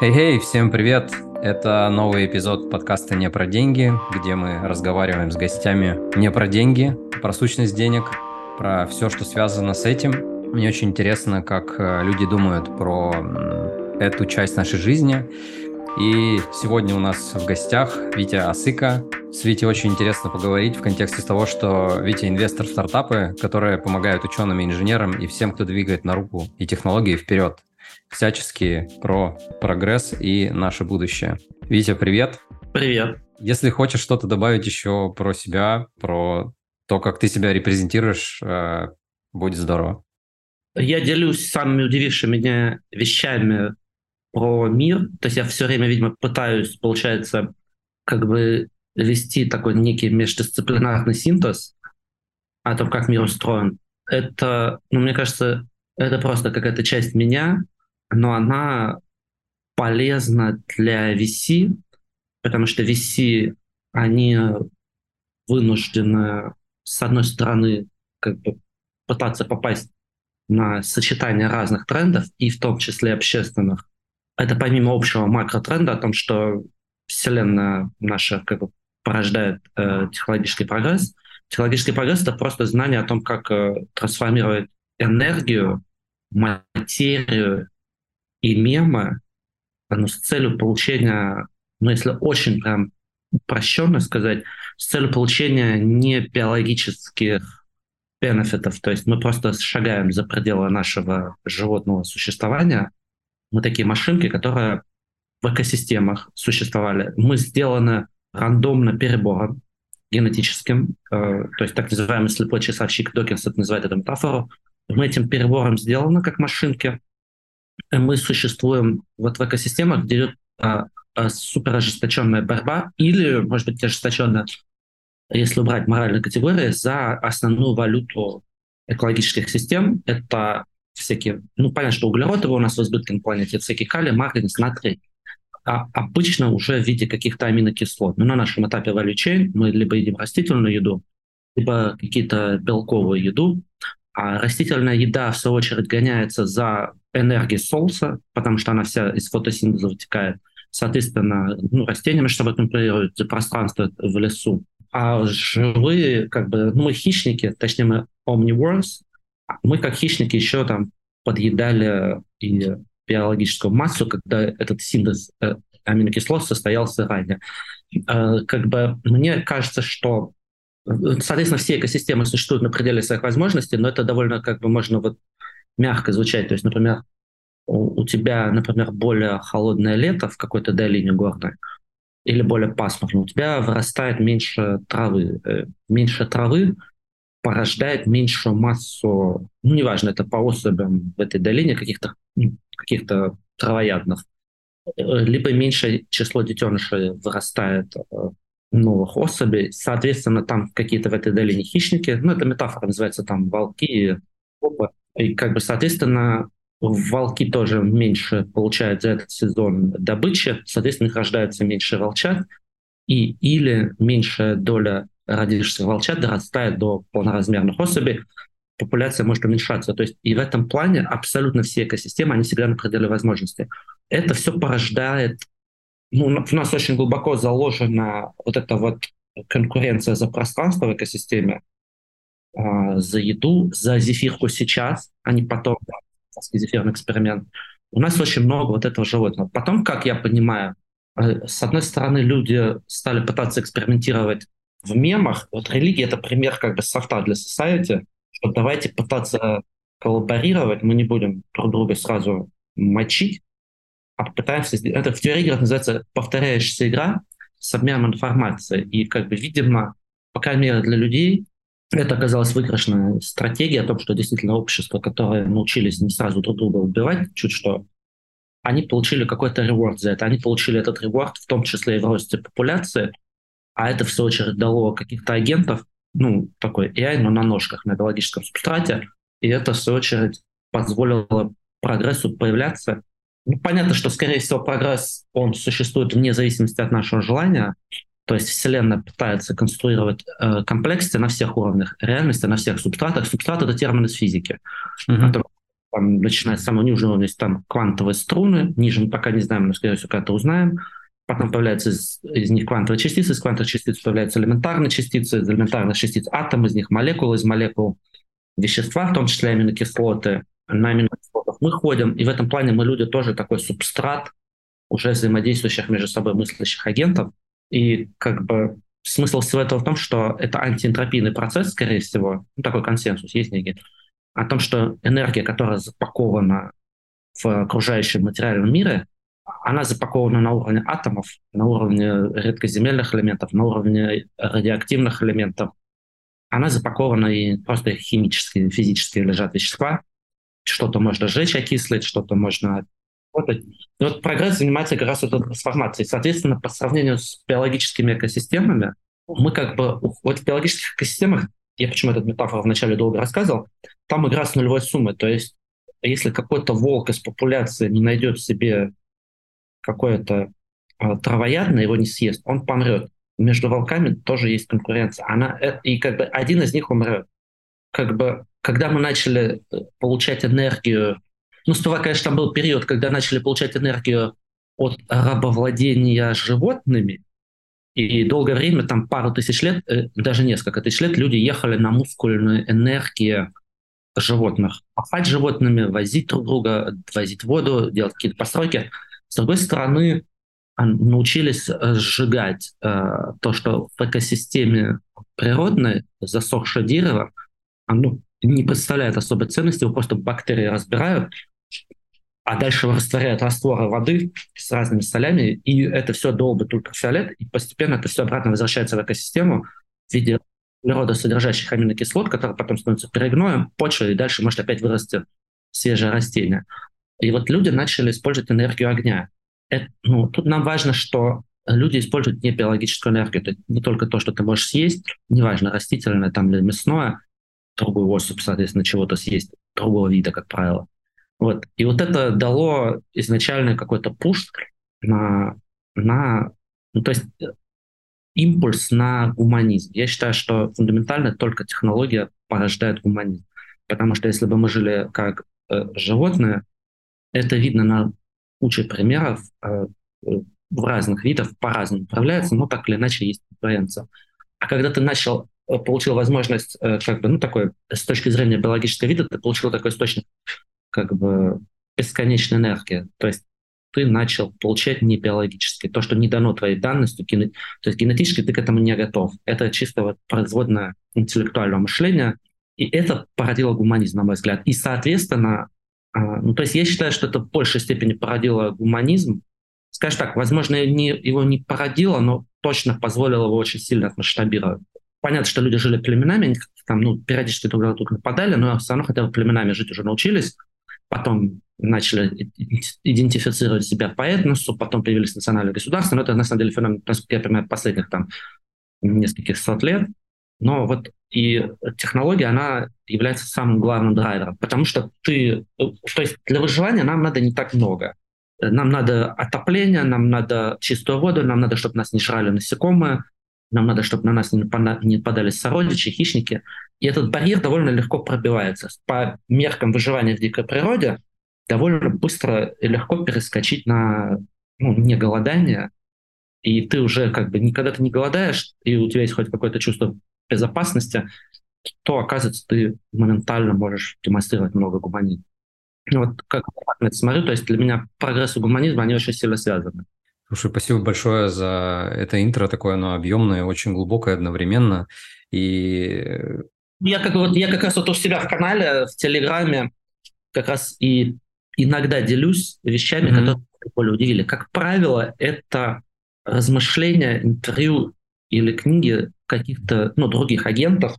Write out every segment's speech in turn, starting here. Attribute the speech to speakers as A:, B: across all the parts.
A: Хей-хей, всем привет! Это новый эпизод подкаста «Не про деньги», где мы разговариваем с гостями не про деньги, про сущность денег, про все, что связано с этим. Мне очень интересно, как э, люди думают про эту часть нашей жизни. И сегодня у нас в гостях Витя Асыка. С Витей очень интересно поговорить в контексте того, что Витя инвестор в стартапы, которые помогают ученым и инженерам и всем, кто двигает на руку и технологии вперед всячески про прогресс и наше будущее. Витя, привет.
B: Привет.
A: Если хочешь что-то добавить еще про себя, про то, как ты себя репрезентируешь, э, будет здорово.
B: Я делюсь самыми удивившими меня вещами про мир. То есть я все время, видимо, пытаюсь, получается, как бы вести такой некий междисциплинарный синтез о том, как мир устроен. Это, ну, мне кажется, это просто какая-то часть меня, но она полезна для VC, потому что VC, они вынуждены, с одной стороны, как бы пытаться попасть на сочетание разных трендов, и в том числе общественных. Это помимо общего макротренда о том, что Вселенная наша как бы порождает э, технологический прогресс. Технологический прогресс — это просто знание о том, как э, трансформировать энергию, материю и мемы ну, с целью получения, ну, если очень прям упрощенно сказать, с целью получения не биологических бенефитов. То есть мы просто шагаем за пределы нашего животного существования. Мы такие машинки, которые в экосистемах существовали. Мы сделаны рандомно перебором генетическим, э, то есть так называемый слепой часовщик Докинс это называет эту метафору. Мы этим перебором сделаны как машинки, мы существуем вот в экосистемах, где идет а, а, супер ожесточенная борьба или, может быть, ожесточенная, если убрать моральные категории, за основную валюту экологических систем. Это всякие, ну, понятно, что углерод его у нас в избытке на планете, всякие калий, марганец, натрий. А обычно уже в виде каких-то аминокислот. Но на нашем этапе value chain мы либо едим растительную еду, либо какие-то белковую еду, а растительная еда, в свою очередь, гоняется за энергией солнца, потому что она вся из фотосинтеза вытекает. Соответственно, ну, растения собой конкурируют за пространство в лесу. А живые, как бы, ну, мы хищники, точнее, мы omnivores, мы как хищники еще там подъедали и биологическую массу, когда этот синтез э, аминокислот состоялся ранее. Э, как бы мне кажется, что Соответственно, все экосистемы существуют на пределе своих возможностей, но это довольно как бы можно вот мягко звучать. То есть, например, у, у тебя, например, более холодное лето в какой-то долине горной, или более пасмурно, у тебя вырастает меньше травы. Э, меньше травы порождает меньшую массу, ну, неважно, это по особям в этой долине каких-то ну, каких-то травоядных, э, либо меньшее число детенышей вырастает э, новых особей. Соответственно, там какие-то в этой долине хищники, ну, это метафора называется там волки, опа. И как бы, соответственно, волки тоже меньше получают за этот сезон добычи, соответственно, их рождается меньше волчат, и или меньшая доля родившихся волчат дорастает до полноразмерных особей, популяция может уменьшаться. То есть и в этом плане абсолютно все экосистемы, они всегда на пределе возможностей. Это все порождает ну, у нас очень глубоко заложена вот эта вот конкуренция за пространство в экосистеме, э, за еду, за зефирку сейчас, а не потом, зефирный эксперимент. У нас очень много вот этого животного. Потом, как я понимаю, э, с одной стороны, люди стали пытаться экспериментировать в мемах. Вот религия — это пример как бы софта для society, что давайте пытаться коллаборировать, мы не будем друг друга сразу мочить, а попытаемся. Это в теории игр называется повторяющаяся игра с обменом информации. И, как бы, видимо, по крайней мере, для людей это оказалась выигрышная стратегия о том, что действительно общество, которое научились не сразу друг друга убивать, чуть что, они получили какой-то реворд за это. Они получили этот реворд в том числе и в росте популяции, а это, в свою очередь, дало каких-то агентов, ну, такой AI, но на ножках, на биологическом субстрате, и это, в свою очередь, позволило прогрессу появляться ну, понятно, что, скорее всего, прогресс, он существует вне зависимости от нашего желания. То есть Вселенная пытается конструировать э, комплексити на всех уровнях реальности, на всех субстратах. Субстрат — это термин из физики. Mm-hmm. там, начиная с самого нижнего уровня, есть там квантовые струны, ниже мы пока не знаем, но, скорее всего, когда-то узнаем. Потом появляются из, из них квантовые частицы, из квантовых частиц появляются элементарные частицы, из элементарных частиц атом, из них молекулы, из молекул вещества, в том числе аминокислоты. На аминокислотах мы ходим, и в этом плане мы люди тоже такой субстрат уже взаимодействующих между собой мыслящих агентов. И как бы смысл всего этого в том, что это антиэнтропийный процесс, скорее всего, ну, такой консенсус есть некий, о том, что энергия, которая запакована в окружающем материальном мире, она запакована на уровне атомов, на уровне редкоземельных элементов, на уровне радиоактивных элементов. Она запакована и просто химически, физически лежат вещества. Что-то можно сжечь, окислить, что-то можно работать. И вот прогресс занимается как раз этой трансформацией. Соответственно, по сравнению с биологическими экосистемами, мы как бы... Вот в биологических экосистемах, я почему этот метафору вначале долго рассказывал, там игра с нулевой суммой. То есть если какой-то волк из популяции не найдет себе какое-то э, травоядное, его не съест, он помрет. Между волками тоже есть конкуренция. Она, э, и как бы один из них умрет. Как бы, когда мы начали э, получать энергию, ну, сперва, конечно, там был период, когда начали получать энергию от рабовладения животными, и долгое время, там пару тысяч лет, даже несколько тысяч лет, люди ехали на мускульную энергию животных. Пахать животными, возить друг друга, возить воду, делать какие-то постройки – с другой стороны, научились э, сжигать э, то, что в экосистеме природной засохшее дерево, оно не представляет особой ценности, его просто бактерии разбирают, а дальше растворяют растворы воды с разными солями, и это все долбит ультрафиолет, и постепенно это все обратно возвращается в экосистему в виде природосодержащих аминокислот, которые потом становятся перегноем, почвой, и дальше может опять вырасти свежее растение. И вот люди начали использовать энергию огня. Это, ну, тут нам важно, что люди используют не биологическую энергию. Это не только то, что ты можешь съесть, неважно, растительное там или мясное, другую особь, соответственно, чего-то съесть, другого вида, как правило. Вот. И вот это дало изначально какой-то пуш на, на ну, то есть э, импульс на гуманизм. Я считаю, что фундаментально только технология порождает гуманизм. Потому что если бы мы жили как э, животные, это видно на куче примеров э, в разных видах, по-разному управляется, но так или иначе есть конкуренция. А когда ты начал, э, получил возможность, э, как бы, ну, такой, с точки зрения биологического вида, ты получил такой источник, как бы, бесконечной энергии. То есть ты начал получать не биологически, то, что не дано твоей данностью, кине... то есть генетически ты к этому не готов. Это чисто вот производное интеллектуального мышления, и это породило гуманизм, на мой взгляд. И, соответственно, а, ну, то есть я считаю, что это в большей степени породило гуманизм. Скажем так, возможно, не, его не породило, но точно позволило его очень сильно масштабировать. Понятно, что люди жили племенами, они там, ну, периодически друг друга нападали, но все равно хотя бы племенами жить уже научились. Потом начали идентифицировать себя по этносу, потом появились национальные государства. Но это, на самом деле, феномен, насколько я понимаю, последних там нескольких сот лет. Но вот и технология, она является самым главным драйвером, потому что ты, то есть для выживания нам надо не так много. Нам надо отопление, нам надо чистую воду, нам надо, чтобы нас не жрали насекомые, нам надо, чтобы на нас не нападали сородичи, хищники. И этот барьер довольно легко пробивается. По меркам выживания в дикой природе довольно быстро и легко перескочить на ну, не голодание, и ты уже как бы никогда ты не голодаешь, и у тебя есть хоть какое-то чувство безопасности, то, оказывается, ты моментально можешь демонстрировать много гуманизма. Вот как я смотрю, то есть для меня прогресс и гуманизм, они очень сильно связаны.
A: Слушай, спасибо большое за это интро, такое оно объемное, очень глубокое одновременно. И
B: я как, вот, я как раз вот у себя в канале, в Телеграме, как раз и иногда делюсь вещами, mm-hmm. которые более удивили. Как правило, это размышления, интервью или книги каких-то ну, других агентов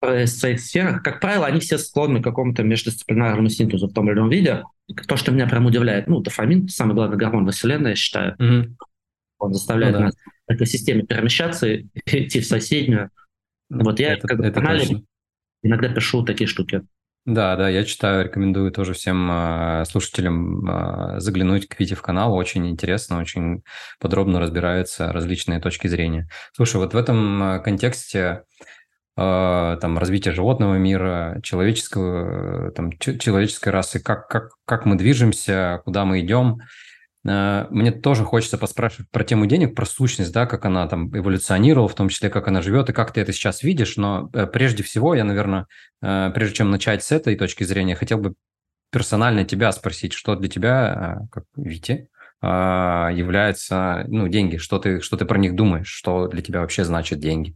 B: в своих сферах, как правило, они все склонны к какому-то междисциплинарному синтезу в том или ином виде. То, что меня прям удивляет, ну, дофамин, самый главный гормон во Вселенной, я считаю, mm-hmm. он заставляет ну, да. нас в экосистеме перемещаться, идти в соседнюю. Вот я это, как это точно. иногда пишу такие штуки.
A: Да, да, я читаю, рекомендую тоже всем э, слушателям э, заглянуть к Вите в канал. Очень интересно, очень подробно разбираются различные точки зрения. Слушай, вот в этом контексте э, там, развития животного мира, человеческого, там, человеческой расы, как, как, как мы движемся, куда мы идем. Э, мне тоже хочется поспрашивать про тему денег, про сущность, да, как она там эволюционировала, в том числе, как она живет и как ты это сейчас видишь. Но э, прежде всего, я, наверное, э, прежде чем начать с этой точки зрения, хотел бы персонально тебя спросить, что для тебя, как Вити, является, ну, деньги, что ты, что ты про них думаешь, что для тебя вообще значит деньги?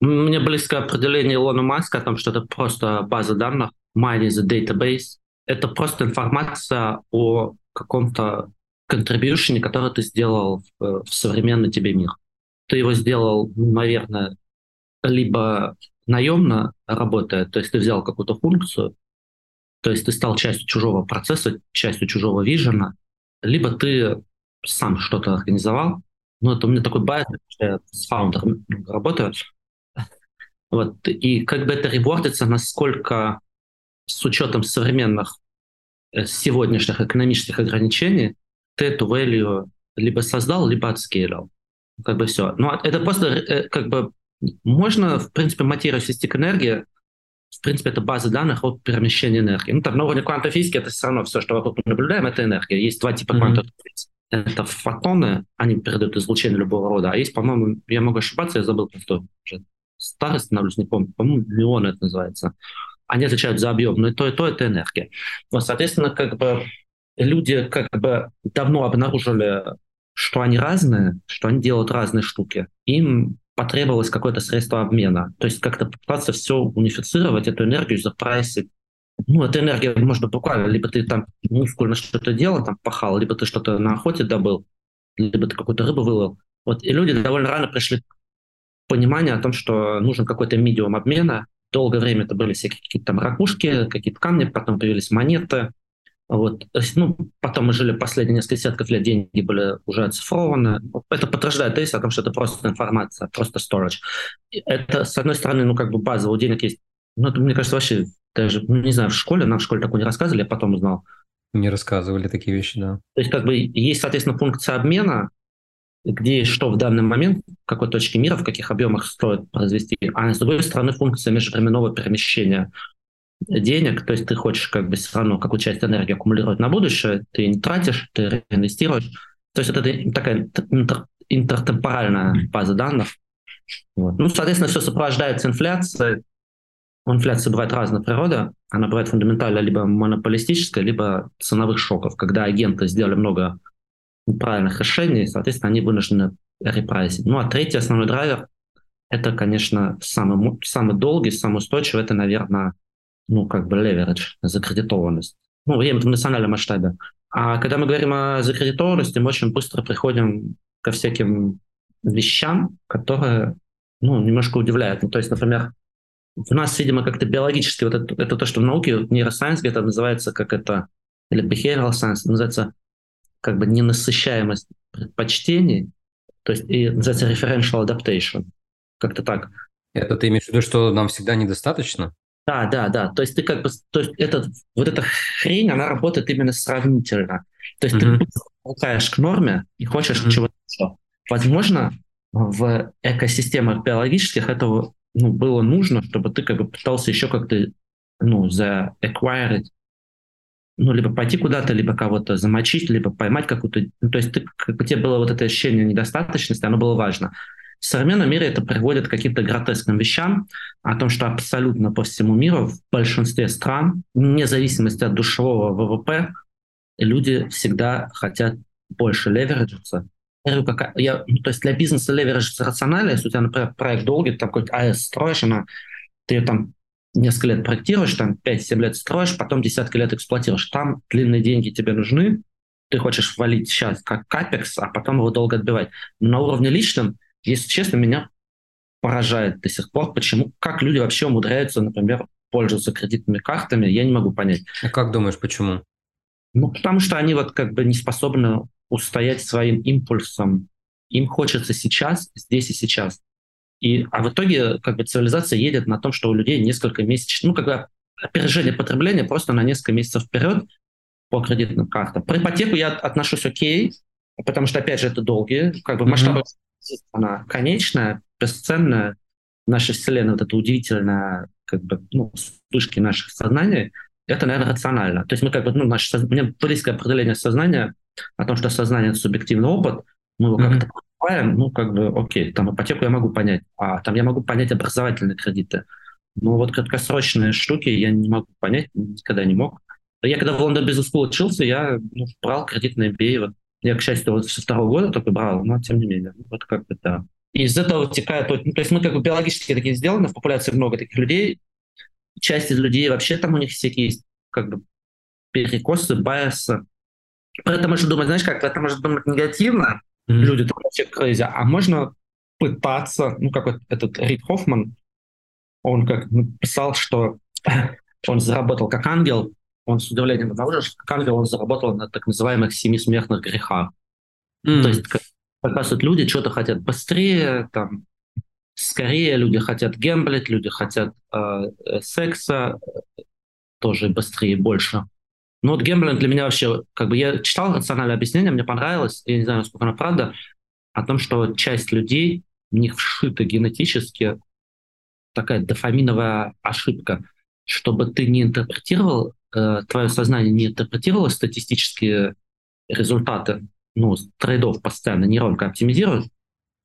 B: Мне близко определение Илона Маска о том, что это просто база данных, is a database. Это просто информация о каком-то контрибьюшене, который ты сделал в, в современный тебе мир. Ты его сделал, наверное, либо наемно работая, то есть ты взял какую-то функцию, то есть ты стал частью чужого процесса, частью чужого вижена, либо ты сам что-то организовал. Ну, это у меня такой байт, что я с фаундером работаю. Вот, и как бы это ревордится, насколько с учетом современных э, сегодняшних экономических ограничений эту value либо создал, либо отскейлил. Как бы все. Но ну, это просто э, как бы можно, в принципе, материю свести к энергии, в принципе, это база данных о перемещении энергии. Ну, там на уровне квантовой физики это все равно все, что вокруг мы наблюдаем, это энергия. Есть два типа mm-hmm. квантовой физики. Это фотоны, они передают излучение любого рода. А есть, по-моему, я могу ошибаться, я забыл, что уже старый становлюсь, не помню, по-моему, миллионы это называется. Они отвечают за объем, но и то, и то это энергия. Вот, соответственно, как бы люди как бы давно обнаружили, что они разные, что они делают разные штуки. Им потребовалось какое-то средство обмена. То есть как-то пытаться все унифицировать, эту энергию запрайсить. Ну, эта энергия можно буквально, либо ты там мускульно что-то делал, там пахал, либо ты что-то на охоте добыл, либо ты какую-то рыбу выловил. Вот, и люди довольно рано пришли к пониманию о том, что нужен какой-то медиум обмена. Долгое время это были всякие какие-то там ракушки, какие-то камни, потом появились монеты, вот. Ну, потом мы жили последние несколько десятков лет, деньги были уже оцифрованы. Это подтверждает тезис о том, что это просто информация, просто storage. Это, с одной стороны, ну, как бы базово у денег есть. Ну, это, мне кажется, вообще даже, ну, не знаю, в школе, нам в школе такое не рассказывали, я потом узнал.
A: Не рассказывали такие вещи, да.
B: То есть, как бы, есть, соответственно, функция обмена, где что в данный момент, в какой точке мира, в каких объемах стоит произвести, а с другой стороны функция межвременного перемещения денег, то есть ты хочешь как бы все равно какую часть энергии аккумулировать на будущее, ты не тратишь, ты инвестируешь. То есть это такая интер, интертемпоральная база данных. Вот. Ну, соответственно, все сопровождается инфляцией. У инфляции бывает разная природа. Она бывает фундаментально либо монополистическая, либо ценовых шоков, когда агенты сделали много правильных решений, соответственно, они вынуждены репрайсить. Ну, а третий основной драйвер – это, конечно, самый, самый долгий, самый устойчивый, это, наверное, ну, как бы леверидж, закредитованность. Ну, я в национальном масштабе. А когда мы говорим о закредитованности, мы очень быстро приходим ко всяким вещам, которые, ну, немножко удивляют. Ну, то есть, например, у нас, видимо, как-то биологически, вот это, это то, что в науке, нейросайенс где-то называется как это, или behavioral science, называется как бы ненасыщаемость предпочтений, то есть и называется referential adaptation, как-то так.
A: Это ты имеешь в виду, что нам всегда недостаточно?
B: Да, да, да. То есть ты как бы, то есть этот, вот эта хрень, она работает именно сравнительно. То есть mm-hmm. ты получаешь к норме и хочешь mm-hmm. чего-то еще. Возможно, в экосистемах биологических этого ну, было нужно, чтобы ты как бы пытался еще как-то ну, за acquire ну, либо пойти куда-то, либо кого-то замочить, либо поймать какую-то... Ну, то есть ты, как бы тебе было вот это ощущение недостаточности, оно было важно. В современном мире это приводит к каким-то гротескным вещам, о том, что абсолютно по всему миру, в большинстве стран, вне зависимости от душевого ВВП, люди всегда хотят больше левериджиться. Я, ну, то есть для бизнеса левериджиться рационально, если у тебя, например, проект долгий, там какой-то АЭС строишь, она, ты там несколько лет проектируешь, там 5-7 лет строишь, потом десятки лет эксплуатируешь. Там длинные деньги тебе нужны, ты хочешь валить сейчас как капекс, а потом его долго отбивать. Но на уровне личном если честно, меня поражает до сих пор, почему, как люди вообще умудряются, например, пользоваться кредитными картами, я не могу понять.
A: А как думаешь, почему?
B: Ну, потому что они вот как бы не способны устоять своим импульсом. Им хочется сейчас, здесь и сейчас. И, а в итоге как бы цивилизация едет на том, что у людей несколько месяцев, ну, бы опережение потребления просто на несколько месяцев вперед по кредитным картам. Про ипотеку я отношусь окей, потому что, опять же, это долгие, как бы mm-hmm. Она конечная, бесценная, наша Вселенная, вот это удивительное, как бы, ну, вспышки наших сознаний, это, наверное, рационально. То есть мы как бы, ну, наше, у меня близкое определение сознания о том, что сознание — это субъективный опыт, мы его mm-hmm. как-то покупаем, ну, как бы, окей, там ипотеку я могу понять, а там я могу понять образовательные кредиты. Но вот краткосрочные штуки я не могу понять, никогда не мог. Я когда в Лондон Бизнес School учился, я ну, брал кредит на MBA. Вот. Я, к счастью, вот со второго года только брал, но тем не менее. Вот как бы да. И из этого вытекает... Ну, то есть мы как бы биологически такие сделаны, в популяции много таких людей. Часть из людей вообще там у них всякие есть как бы перекосы, байесы. Про это можно думать, знаешь, как это может думать негативно, mm-hmm. люди там вообще crazy, а можно пытаться, ну, как вот этот Рид Хоффман, он как писал, что он заработал как ангел, он с удивлением обнаружил, что как ангел он заработал на так называемых семи смертных грехах. Mm. То есть, как, оказывается, люди что-то хотят быстрее, там, скорее, люди хотят гемблить, люди хотят э, э секса, э, тоже быстрее, больше. Ну вот гемблинг для меня вообще, как бы я читал рациональное объяснение, мне понравилось, я не знаю, насколько оно правда, о том, что часть людей, в них вшита генетически такая дофаминовая ошибка, чтобы ты не интерпретировал, э, твое сознание не интерпретировало статистические результаты, ну, трейдов постоянно нейронка оптимизирует, mm-hmm.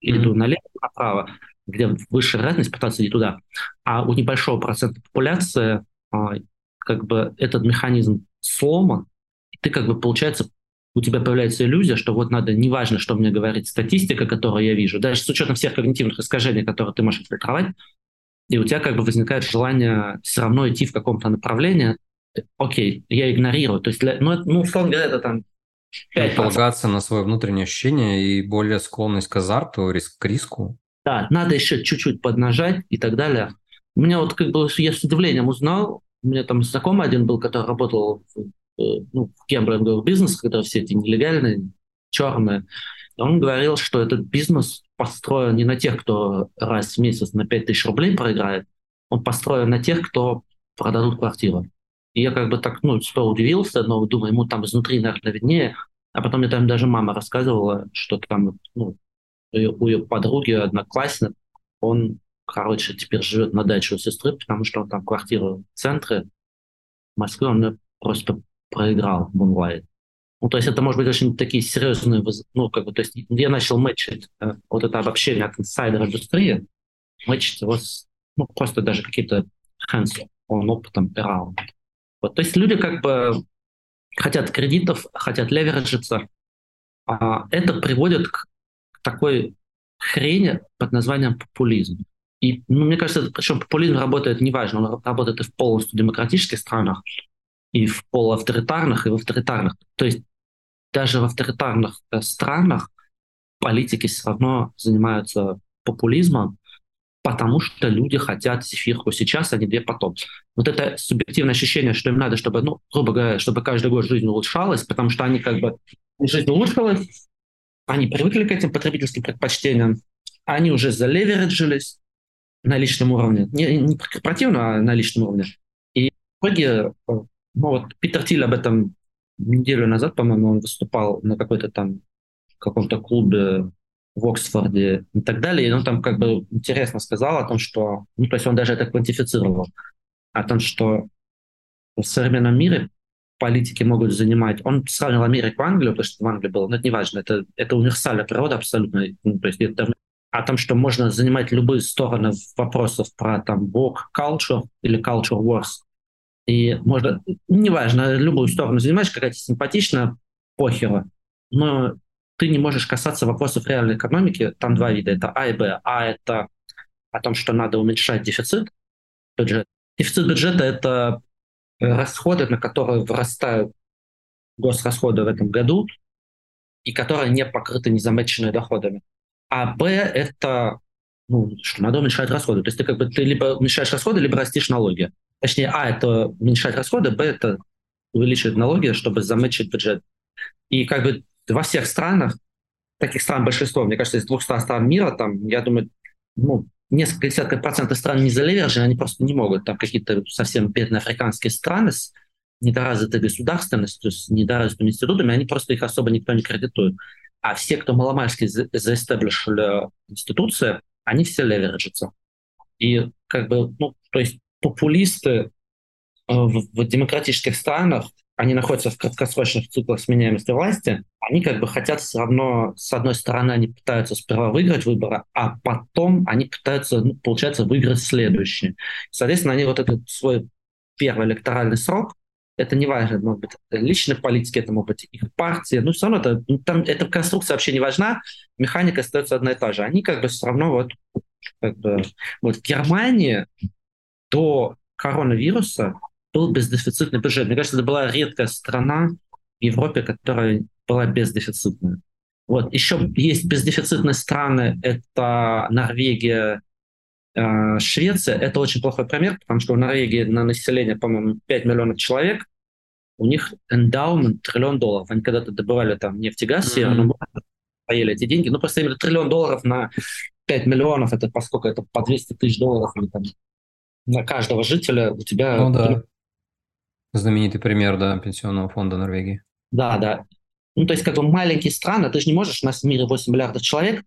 B: иду налево, направо, где высшая вероятность пытаться идти туда. А у небольшого процента популяции а, как бы этот механизм сломан, и ты как бы, получается, у тебя появляется иллюзия, что вот надо, неважно, что мне говорит статистика, которую я вижу, даже с учетом всех когнитивных искажений, которые ты можешь фильтровать, и у тебя как бы возникает желание все равно идти в каком-то направлении, окей, я игнорирую. То есть, для, ну, ну, условно говоря, это там
A: 5%. Полагаться на свое внутреннее ощущение и более склонность к азарту, риск, к риску.
B: Да, надо еще чуть-чуть поднажать и так далее. У меня вот как бы я с удивлением узнал, у меня там знакомый один был, который работал в, э, ну, в гемблинговых бизнесах, когда все эти нелегальные, черные. Он говорил, что этот бизнес построен не на тех, кто раз в месяц на 5000 рублей проиграет, он построен на тех, кто продадут квартиру. И я как бы так, ну, что удивился, но думаю, ему там изнутри, наверное, виднее. А потом мне там даже мама рассказывала, что там, ну, ее, у ее подруги, одноклассник, он короче, теперь живет на даче у сестры, потому что он там квартиру в центре Москвы, он просто проиграл в онлайн. Ну, то есть это может быть очень такие серьезные, ну, как бы, то есть я начал мэчить э, вот это обобщение от инсайдер-индустрии, мэчить его с, ну, просто даже какие-то hands он опытом around. Вот, то есть люди как бы хотят кредитов, хотят левериджиться, а это приводит к такой хрени под названием популизм. И ну, мне кажется, причем популизм работает неважно, он работает и в полностью демократических странах, и в полуавторитарных, и в авторитарных. То есть даже в авторитарных э, странах политики все равно занимаются популизмом, потому что люди хотят зефирку сейчас, а не две потом. Вот это субъективное ощущение, что им надо, чтобы, ну, грубо говоря, чтобы каждый год жизнь улучшалась, потому что они как бы жизнь улучшилась, они привыкли к этим потребительским предпочтениям, они уже залевериджились, на личном уровне. Не, не корпоративно, а на личном уровне. И в итоге, э, ну вот Питер Тиль об этом неделю назад, по-моему, он выступал на какой-то там каком-то клубе в Оксфорде и так далее. И он там как бы интересно сказал о том, что... Ну, то есть он даже это квантифицировал. О том, что в современном мире политики могут занимать... Он сравнил Америку и Англию, потому что в Англии было, но это не важно, это, это универсальная природа абсолютно. Ну, то есть это о том, что можно занимать любые стороны вопросов про там work culture или culture wars. И можно, неважно, любую сторону занимаешь, какая-то симпатичная, похера, но ты не можешь касаться вопросов реальной экономики. Там два вида, это А и Б. А это о том, что надо уменьшать дефицит бюджета. Дефицит бюджета — это расходы, на которые вырастают госрасходы в этом году, и которые не покрыты незамеченными доходами. А Б — это ну, что надо уменьшать расходы. То есть ты как бы ты либо уменьшаешь расходы, либо растишь налоги. Точнее, А — это уменьшать расходы, Б — это увеличивать налоги, чтобы замечить бюджет. И как бы во всех странах, таких стран большинство, мне кажется, из 200 стран мира, там, я думаю, ну, несколько десятков процентов стран не залеверджены, они просто не могут. Там какие-то совсем бедные африканские страны с недоразвитой государственностью, с недоразвитыми институтами, они просто их особо никто не кредитует. А все, кто маломальски заэстаблишили институции, они все левериджатся. И как бы, ну, то есть популисты э, в, в демократических странах, они находятся в краткосрочных циклах сменяемости власти, они как бы хотят все равно, с одной стороны, они пытаются сперва выиграть выборы, а потом они пытаются, ну, получается, выиграть следующие. Соответственно, они вот этот свой первый электоральный срок, это не важно, может быть, личной политики, это может быть их партия, ну, все равно это, ну, там, эта конструкция вообще не важна, механика остается одна и та же. Они как бы все равно вот, как бы, вот в Германии до коронавируса был бездефицитный бюджет. Мне кажется, это была редкая страна в Европе, которая была бездефицитная. Вот. Еще есть бездефицитные страны, это Норвегия, э, Швеция. Это очень плохой пример, потому что в Норвегии на население, по-моему, 5 миллионов человек, у них эндаумент триллион долларов. Они когда-то добывали там нефть и газ, mm-hmm. поели эти деньги. Ну, просто именно триллион долларов на 5 миллионов, это поскольку это по 200 тысяч долларов или там на каждого жителя у тебя...
A: Ну да. Знаменитый пример, да, пенсионного фонда Норвегии.
B: Да, да. Ну, то есть, как бы маленькие страны, ты же не можешь, у нас в мире 8 миллиардов человек,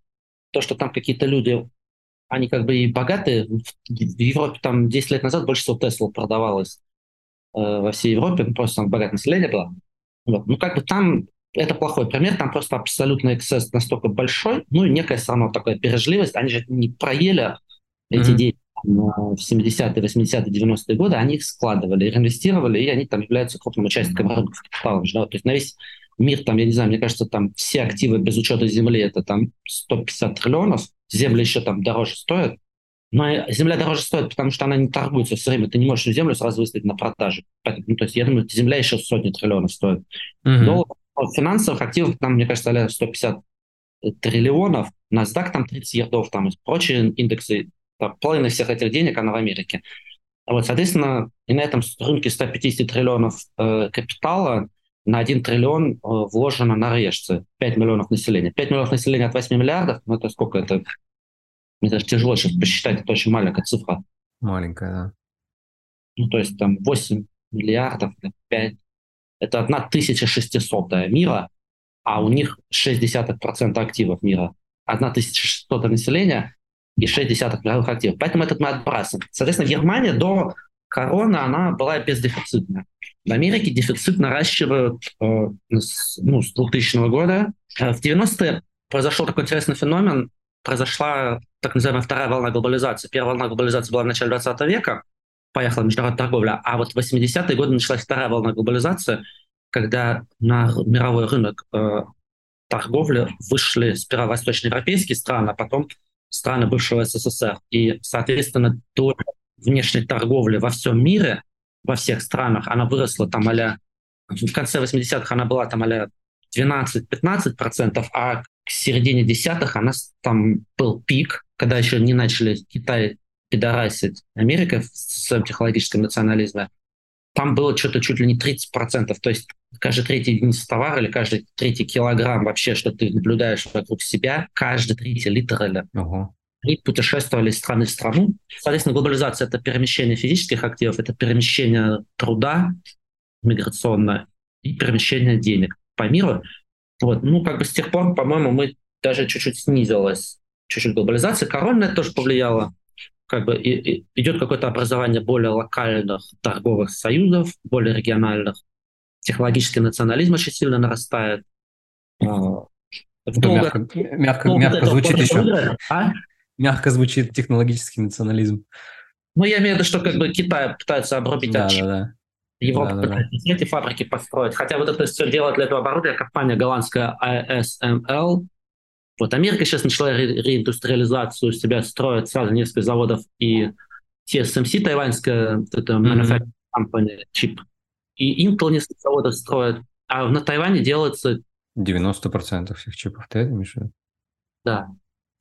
B: то, что там какие-то люди, они как бы и богатые. В Европе там 10 лет назад больше всего Тесла продавалось э, во всей Европе, ну, просто там богатое население было. Вот. Ну, как бы там это плохой пример, там просто абсолютно эксцесс настолько большой, ну и некая все равно такая бережливость, они же не проели эти mm-hmm. деньги в 70-е, 80-е, 90-е годы, они их складывали, реинвестировали, и они там являются крупным участником рынка капитала. Да? То есть на весь мир, там, я не знаю, мне кажется, там все активы без учета земли, это там 150 триллионов, земля еще там дороже стоит, но земля дороже стоит, потому что она не торгуется все время. Ты не можешь землю сразу выставить на продажу. Ну, то есть я думаю, земля еще сотни триллионов стоит. Mm-hmm. Долларов, финансовых активов там, мне кажется, 150 триллионов. NASDAQ там 30 ярдов, там и прочие индексы половина всех этих денег, она в Америке. Вот, соответственно, и на этом рынке 150 триллионов э, капитала на 1 триллион э, вложено норвежцы. 5 миллионов населения. 5 миллионов населения от 8 миллиардов, ну это сколько это? Мне даже тяжело сейчас посчитать, это очень маленькая цифра.
A: Маленькая, да.
B: Ну, то есть там 8 миллиардов, 5. Это 1600 мира, а у них 0,6% активов мира. 1600 населения, и 0,6 мировых активов. Поэтому этот мы отбрасываем. Соответственно, Германия до короны она была бездефицитная. В Америке дефицит наращивают э, с, ну, с 2000 года. Э, в 90-е произошел такой интересный феномен. Произошла так называемая вторая волна глобализации. Первая волна глобализации была в начале 20 века, поехала международная торговля, а вот в 80-е годы началась вторая волна глобализации, когда на мировой рынок э, торговли вышли сперва восточноевропейские страны, а потом страны бывшего СССР. И, соответственно, доля внешней торговли во всем мире, во всех странах, она выросла там а в конце 80-х она была там а 12-15%, а к середине десятых она там был пик, когда еще не начали Китай пидорасить Америка в своем технологическом национализме. Там было что-то чуть ли не 30%. То есть каждый третий единица товара или каждый третий килограмм вообще, что ты наблюдаешь вокруг себя, каждый третий литр или uh-huh. и путешествовали из страны в страну. Соответственно, глобализация — это перемещение физических активов, это перемещение труда миграционное и перемещение денег по миру. Вот. Ну, как бы с тех пор, по-моему, мы даже чуть-чуть снизилась чуть-чуть глобализация. Корона это тоже повлияла как бы и, и идет какое-то образование более локальных торговых союзов, более региональных. Технологический национализм очень сильно нарастает.
A: А, долго, мягко, мягко, долго мягко звучит еще. А? Мягко звучит технологический национализм.
B: Ну, я имею в виду, что как бы Китай пытается обрубить да, да, да. Европа да, пытается да. эти фабрики построить. Хотя вот это все делает для этого оборудования компания голландская ASML, вот Америка сейчас начала ре- реиндустриализацию себя, строит сразу несколько заводов, и TSMC, тайваньская это manufacturing company, чип, и Intel несколько заводов строит, а на Тайване делается...
A: 90% всех чипов, ты это имеешь
B: Да.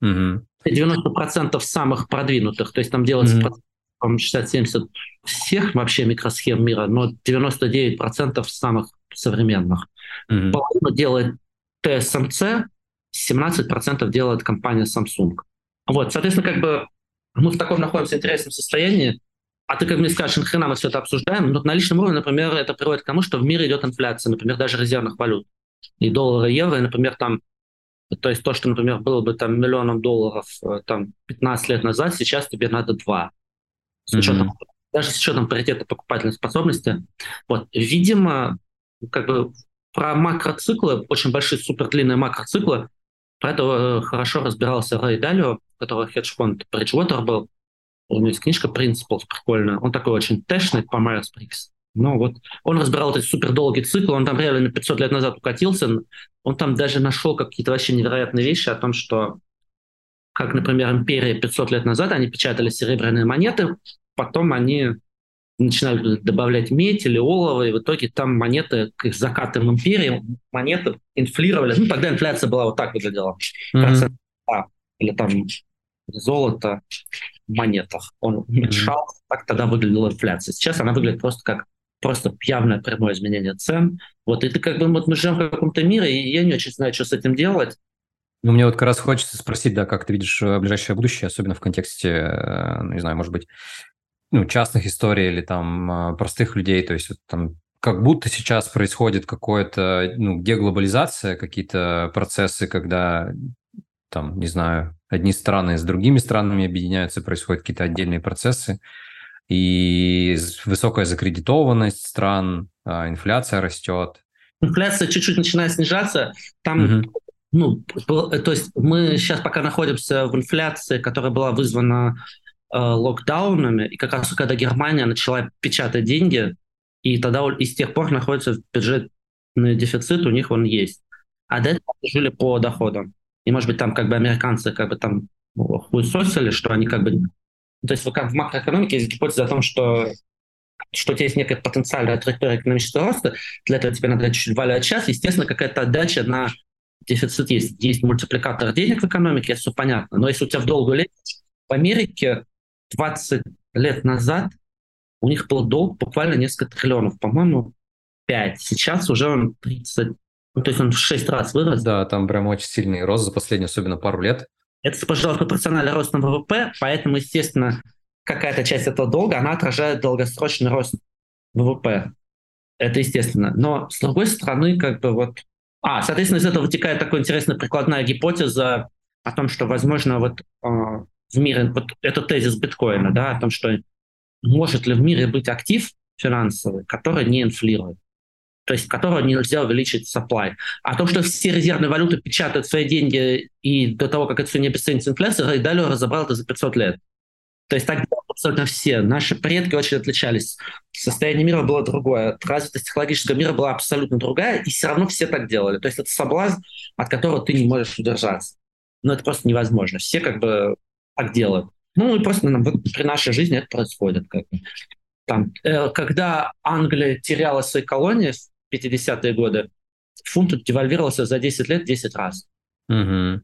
B: Угу. 90% самых продвинутых, то есть там делается угу. по 60-70 всех вообще микросхем мира, но 99% самых современных. Угу. Половину делает TSMC, 17% делает компания Samsung. Вот, соответственно, как бы мы в таком находимся интересном состоянии, а ты как мне скажешь, нахрена мы все это обсуждаем? Но на личном уровне, например, это приводит к тому, что в мире идет инфляция, например, даже резервных валют. И доллара, и евро, и, например, там То есть то, что, например, было бы там миллионом долларов э, там 15 лет назад, сейчас тебе надо 2. С учетом, mm-hmm. Даже с учетом паритета покупательной способности. Вот, видимо, как бы про макроциклы, очень большие супердлинные макроциклы, про это э, хорошо разбирался Рэй Далио, которого хедж-фонд Bridgewater был. У него есть книжка Principles прикольная. Он такой очень тэшный по Майерс Брикс. Ну вот, он разбирал этот супер долгий цикл, он там реально 500 лет назад укатился, он там даже нашел какие-то вообще невероятные вещи о том, что, как, например, империя 500 лет назад, они печатали серебряные монеты, потом они начинали добавлять медь или олово, и в итоге там монеты к закатам империи, монеты инфлировали. Ну, тогда инфляция была вот так выглядела. Mm-hmm. Процент, или там золото в монетах. Он уменьшался, mm-hmm. так тогда выглядела инфляция. Сейчас она выглядит просто как просто явное прямое изменение цен. Вот, и ты как бы, вот мы живем в каком-то мире, и я не очень знаю, что с этим делать.
A: Ну, мне вот как раз хочется спросить, да, как ты видишь э, ближайшее будущее, особенно в контексте, э, ну, не знаю, может быть, ну, частных историй или там э, простых людей, то есть вот, там как будто сейчас происходит какое-то, ну, деглобализация, какие-то процессы, когда там, не знаю, одни страны с другими странами объединяются, происходят какие-то отдельные процессы и высокая закредитованность стран, а, инфляция растет.
B: Инфляция чуть-чуть начинает снижаться. Там, угу. ну, то есть мы сейчас пока находимся в инфляции, которая была вызвана локдаунами, и как раз когда Германия начала печатать деньги, и тогда и с тех пор находится бюджетный дефицит, у них он есть. А до этого жили по доходам. И, может быть, там как бы американцы как бы там хуесосили, что они как бы то есть в макроэкономике есть гипотеза о том, что что у тебя есть некая потенциальная траектория экономического роста, для этого тебе надо чуть-чуть валять час, естественно, какая-то отдача на дефицит есть. Есть мультипликатор денег в экономике, это все понятно. Но если у тебя в долгую лет, в Америке 20 лет назад у них был долг буквально несколько триллионов, по-моему, 5. Сейчас уже он 30, ну, то есть он в 6 раз вырос.
A: Да, там прям очень сильный рост за последние, особенно пару лет.
B: Это, пожалуйста, пропорциональный рост на ВВП, поэтому, естественно, какая-то часть этого долга, она отражает долгосрочный рост ВВП. Это естественно. Но, с другой стороны, как бы вот... А, соответственно, из этого вытекает такая интересная прикладная гипотеза о том, что, возможно, вот э, в мире, вот этот тезис биткоина, да, о том, что может ли в мире быть актив финансовый, который не инфлирует то есть которого нельзя увеличить supply. А то, что все резервные валюты печатают свои деньги, и до того, как это все не обесценится инфляция, Рэй Далио разобрал это за 500 лет. То есть так абсолютно все. Наши предки очень отличались. Состояние мира было другое. Развитость технологического мира была абсолютно другая, и все равно все так делали. То есть это соблазн, от которого ты не можешь удержаться. Но это просто невозможно. Все как бы так делают. Ну и просто ну, вот при нашей жизни это происходит. Как. Там, э, когда Англия теряла свои колонии 50-е годы, фунт девальвировался за 10 лет 10 раз. Угу.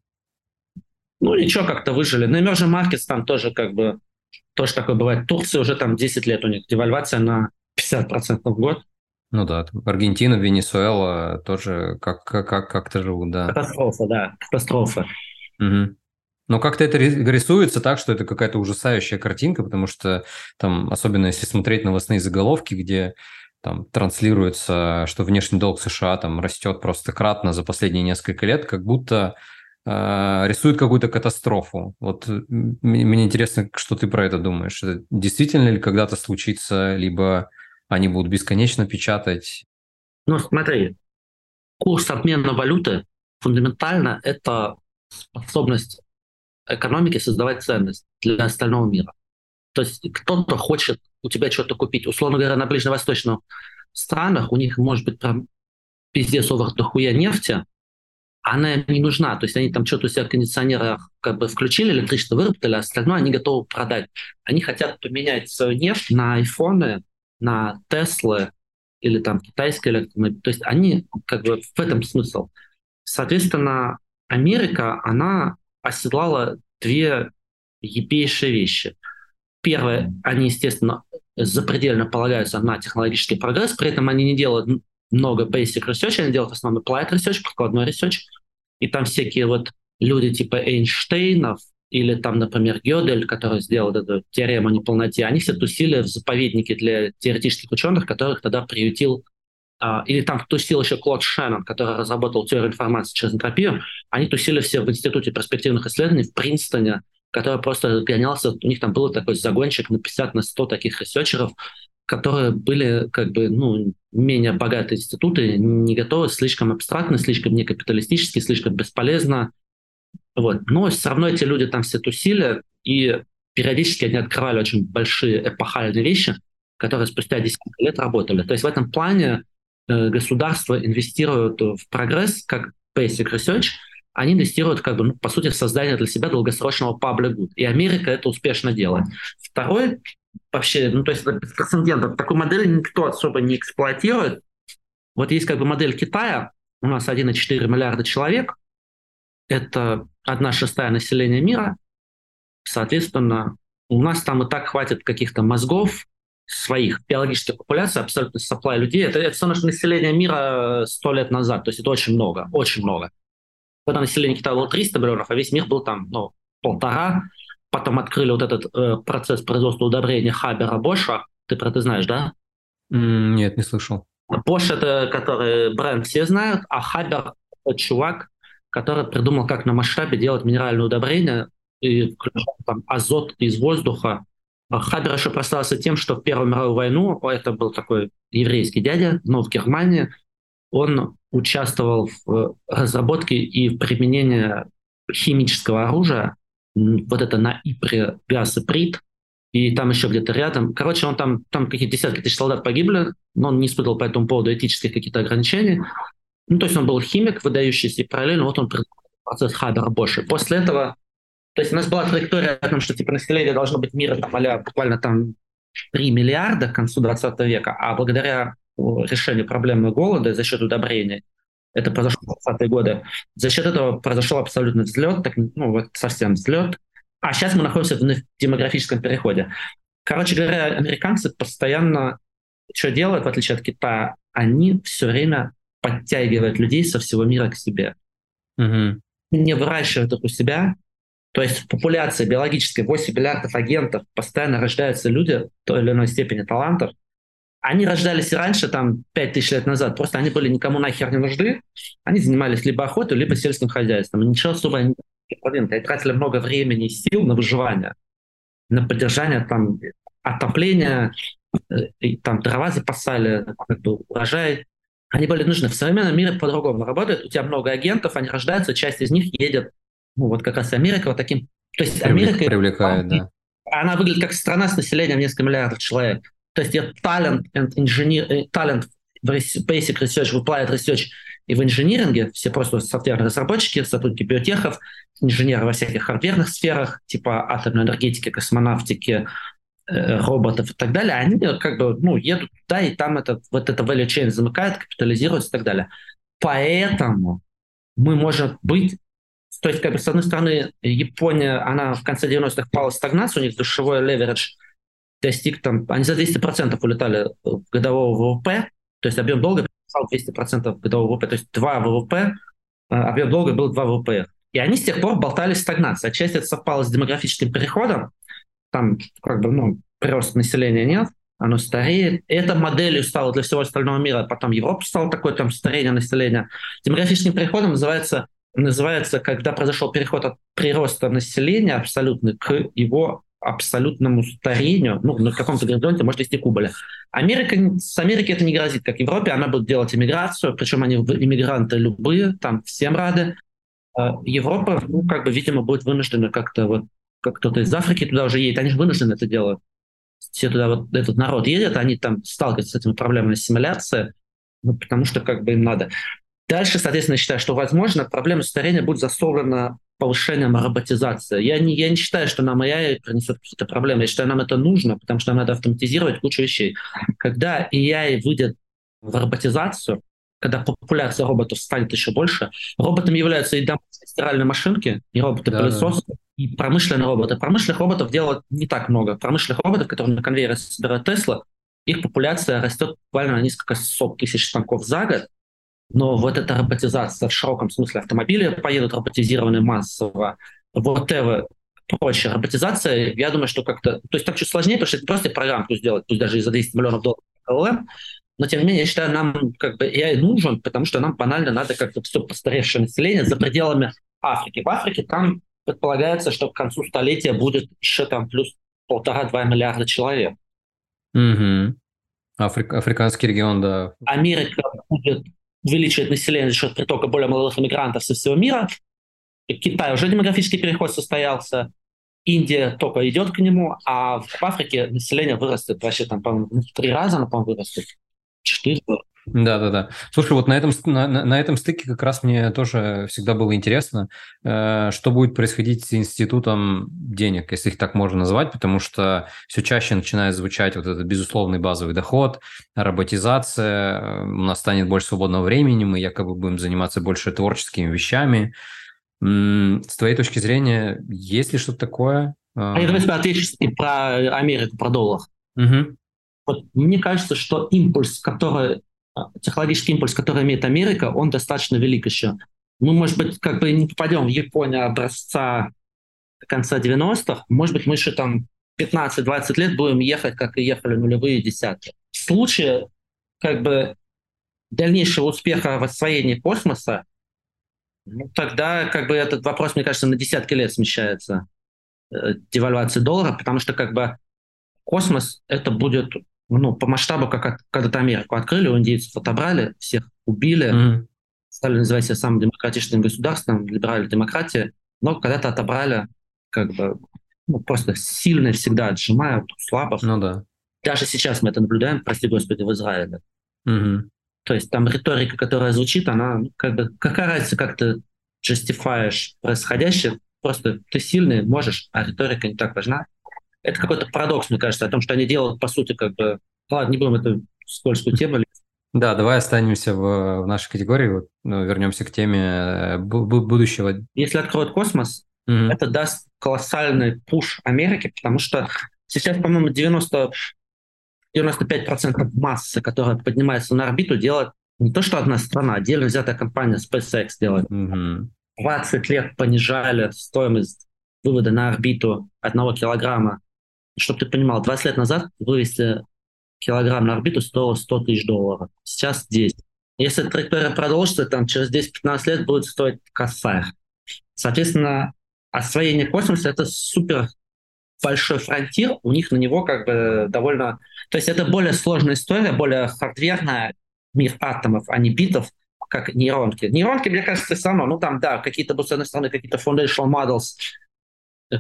B: Ну, ничего, как-то выжили. На Emerging Markets там тоже как бы тоже такое бывает. Турция уже там 10 лет у них девальвация на 50% в год.
A: Ну да, Аргентина, Венесуэла тоже как, как, как-то живут, да.
B: Катастрофа, да, катастрофа.
A: Угу. Но как-то это рисуется так, что это какая-то ужасающая картинка, потому что там, особенно если смотреть новостные заголовки, где там транслируется, что внешний долг США там растет просто кратно за последние несколько лет, как будто э, рисует какую-то катастрофу. Вот мне интересно, что ты про это думаешь. Это действительно ли когда-то случится, либо они будут бесконечно печатать?
B: Ну, смотри, курс обмена валюты фундаментально это способность экономики создавать ценность для остального мира. То есть кто-то хочет у тебя что-то купить. Условно говоря, на ближневосточных странах у них может быть прям пиздец овер дохуя нефти, она им не нужна. То есть они там что-то у себя в кондиционерах как бы включили, электричество выработали, а остальное они готовы продать. Они хотят поменять свою нефть на айфоны, на Теслы или там китайские электромобили. То есть они как бы в этом смысл. Соответственно, Америка, она оседлала две ебейшие вещи – Первое, они, естественно, запредельно полагаются на технологический прогресс, при этом они не делают много basic research, они делают основной applied research, прикладной research, и там всякие вот люди типа Эйнштейнов или там, например, Гёдель, который сделал эту теорему неполноте, они все тусили в заповеднике для теоретических ученых, которых тогда приютил или там тусил еще Клод Шеннон, который разработал теорию информации через энтропию, они тусили все в Институте перспективных исследований в Принстоне, который просто гонялся, у них там был такой загончик на 50 на 100 таких ресерчеров, которые были как бы ну, менее богатые институты, не готовы, слишком абстрактно, слишком некапиталистически, слишком бесполезно. Вот. Но все равно эти люди там все тусили, и периодически они открывали очень большие эпохальные вещи, которые спустя десятки лет работали. То есть в этом плане э, государство инвестирует в прогресс, как basic research, они инвестируют, как бы, ну, по сути, в создание для себя долгосрочного public good. И Америка это успешно делает. Второй вообще, ну, то есть это беспрецедентно. Такую модель никто особо не эксплуатирует. Вот есть как бы модель Китая, у нас 1,4 миллиарда человек, это одна шестая населения мира, соответственно, у нас там и так хватит каких-то мозгов, своих биологических популяций, абсолютно supply людей. Это, это все наше население мира сто лет назад, то есть это очень много, очень много. Когда население Китая было 300 миллионов, а весь мир был там, ну, полтора, потом открыли вот этот э, процесс производства удобрения Хабера Боша. Ты про это знаешь, да?
A: Нет, не слышал.
B: Бош это который бренд все знают, а Хабер это чувак, который придумал, как на масштабе делать минеральное удобрение и включать там азот из воздуха. Хабер еще прославился тем, что в Первую мировую войну, это был такой еврейский дядя, но в Германии, он участвовал в разработке и применении химического оружия, вот это на Ипре газ и Прит, и там еще где-то рядом. Короче, он там, там какие-то десятки тысяч солдат погибли, но он не испытывал по этому поводу этических каких-то ограничений. Ну, то есть он был химик, выдающийся, и параллельно вот он процесс Хабера Боша. После этого, то есть у нас была траектория о том, что типа население должно быть мира там, а буквально там 3 миллиарда к концу 20 века, а благодаря решению проблемы голода за счет удобрения это произошло в 20-е годы. За счет этого произошел абсолютный взлет, так, ну вот совсем взлет. А сейчас мы находимся в демографическом переходе. Короче говоря, американцы постоянно что делают, в отличие от Китая? Они все время подтягивают людей со всего мира к себе. Угу. Не выращивают их у себя. То есть в популяции биологической 8 миллиардов агентов постоянно рождаются люди той или иной степени талантов, они рождались и раньше, там, 5000 лет назад, просто они были никому нахер не нужны, они занимались либо охотой, либо сельским хозяйством. И ничего особо они не тратили много времени и сил на выживание, на поддержание там отопления, э, и, там трава запасали, как бы урожай. Они были нужны. В современном мире по-другому работает. У тебя много агентов, они рождаются, часть из них едет, ну вот как раз Америка вот таким. То есть Америка...
A: Привлекает, да.
B: Она выглядит как страна с населением несколько миллиардов человек. То есть and engineer, э, talent в basic research, в applied research и в инжиниринге, все просто софтверные разработчики, сотрудники биотехов, инженеры во всяких хардверных сферах, типа атомной энергетики, космонавтики, э, роботов и так далее, они как бы ну, едут туда, и там это, вот это value chain замыкает, капитализируется и так далее. Поэтому мы можем быть то есть, как бы, с одной стороны, Япония, она в конце 90-х пала в стагнацию, у них душевой леверидж достиг там, они за 200% улетали годового ВВП, то есть объем долга превышал 200% годового ВВП, то есть 2 ВВП, а, объем долга был 2 ВВП. И они с тех пор болтались в стагнации. Отчасти это совпало с демографическим переходом, там как бы, ну, прироста населения нет, оно стареет. И это моделью стало для всего остального мира. Потом Европа стала такой, там, старение населения. Демографическим переходом называется, называется, когда произошел переход от прироста населения абсолютно к его абсолютному старению, ну, на каком-то горизонте может вести к убыли. Америка, с Америки это не грозит, как Европе, она будет делать иммиграцию, причем они иммигранты любые, там всем рады. А Европа, ну, как бы, видимо, будет вынуждена как-то вот, как кто-то из Африки туда уже едет, они же вынуждены это делать. Все туда вот этот народ едет, они там сталкиваются с этими проблемами ассимиляции, ну, потому что как бы им надо. Дальше, соответственно, считаю, что, возможно, проблема старения будет засовлена повышением роботизации. Я не, я не считаю, что нам AI принесет какие-то проблемы. Я считаю, нам это нужно, потому что нам надо автоматизировать кучу вещей. Когда AI выйдет в роботизацию, когда популяция роботов станет еще больше, роботами являются и домашние стиральные машинки, и роботы-пылесосы, да, да. и промышленные роботы. Промышленных роботов делают не так много. Промышленных роботов, которые на конвейере собирают Тесла, их популяция растет буквально на несколько сот тысяч станков за год, но вот эта роботизация в широком смысле автомобили поедут роботизированы массово, вот это прочая роботизация, я думаю, что как-то... То есть так чуть сложнее, потому что это просто программку сделать, пусть даже и за 200 миллионов долларов LLM, Но, тем не менее, я считаю, нам как бы AI нужен, потому что нам банально надо как-то все постаревшее население за пределами Африки. В Африке там предполагается, что к концу столетия будет еще там плюс полтора-два миллиарда человек.
A: Угу. Африк, африканский регион, да.
B: Америка будет увеличивать население за счет притока более молодых иммигрантов со всего мира. Китай уже демографический переход состоялся. Индия только идет к нему, а в Африке население вырастет вообще там, по-моему, в три раза, оно, по-моему, вырастет. Четыре
A: да, да, да. Слушай, вот на этом, на, на этом стыке как раз мне тоже всегда было интересно, э, что будет происходить с институтом денег, если их так можно назвать, потому что все чаще начинает звучать вот этот безусловный базовый доход, роботизация, э, у нас станет больше свободного времени, мы якобы будем заниматься больше творческими вещами. С твоей точки зрения, есть ли что-то такое?
B: А я давай отвечу про Америку, про доллар. Угу. Вот мне кажется, что импульс, который технологический импульс, который имеет Америка, он достаточно велик еще. Мы, может быть, как бы не попадем в Японию образца конца 90-х, может быть, мы еще там 15-20 лет будем ехать, как и ехали нулевые десятки. В случае как бы дальнейшего успеха в освоении космоса, ну, тогда как бы этот вопрос, мне кажется, на десятки лет смещается э, девальвации доллара, потому что как бы космос это будет ну, по масштабу, как когда-то Америку открыли, у индейцев отобрали, всех убили, mm-hmm. стали называть себя самым демократичным государством, либеральной демократии, но когда-то отобрали, как бы, ну, просто сильно всегда отжимают слабых.
A: Ну да.
B: Даже сейчас мы это наблюдаем, прости господи, в Израиле.
A: Mm-hmm.
B: То есть там риторика, которая звучит, она ну, как бы, какая разница, как ты justifаешь происходящее, просто ты сильный, можешь, а риторика не так важна это какой-то парадокс, мне кажется, о том, что они делают, по сути, как бы... Ладно, не будем эту скользкую тему.
A: Да, давай останемся в, в нашей категории, вот, ну, вернемся к теме э, будущего.
B: Если откроют космос, mm-hmm. это даст колоссальный пуш Америке, потому что сейчас, по-моему, 90, 95% массы, которая поднимается на орбиту, делает не то, что одна страна, отдельно взятая компания SpaceX делает.
A: Mm-hmm.
B: 20 лет понижали стоимость вывода на орбиту одного килограмма чтобы ты понимал, 20 лет назад вывести килограмм на орбиту стоило 100 тысяч долларов. Сейчас 10. Если траектория продолжится, там через 10-15 лет будет стоить косарь. Соответственно, освоение космоса — это супер большой фронтир, у них на него как бы довольно... То есть это более сложная история, более хардверная, мир атомов, а не битов, как нейронки. Нейронки, мне кажется, все равно, ну там, да, какие-то, с одной стороны, какие-то foundational models,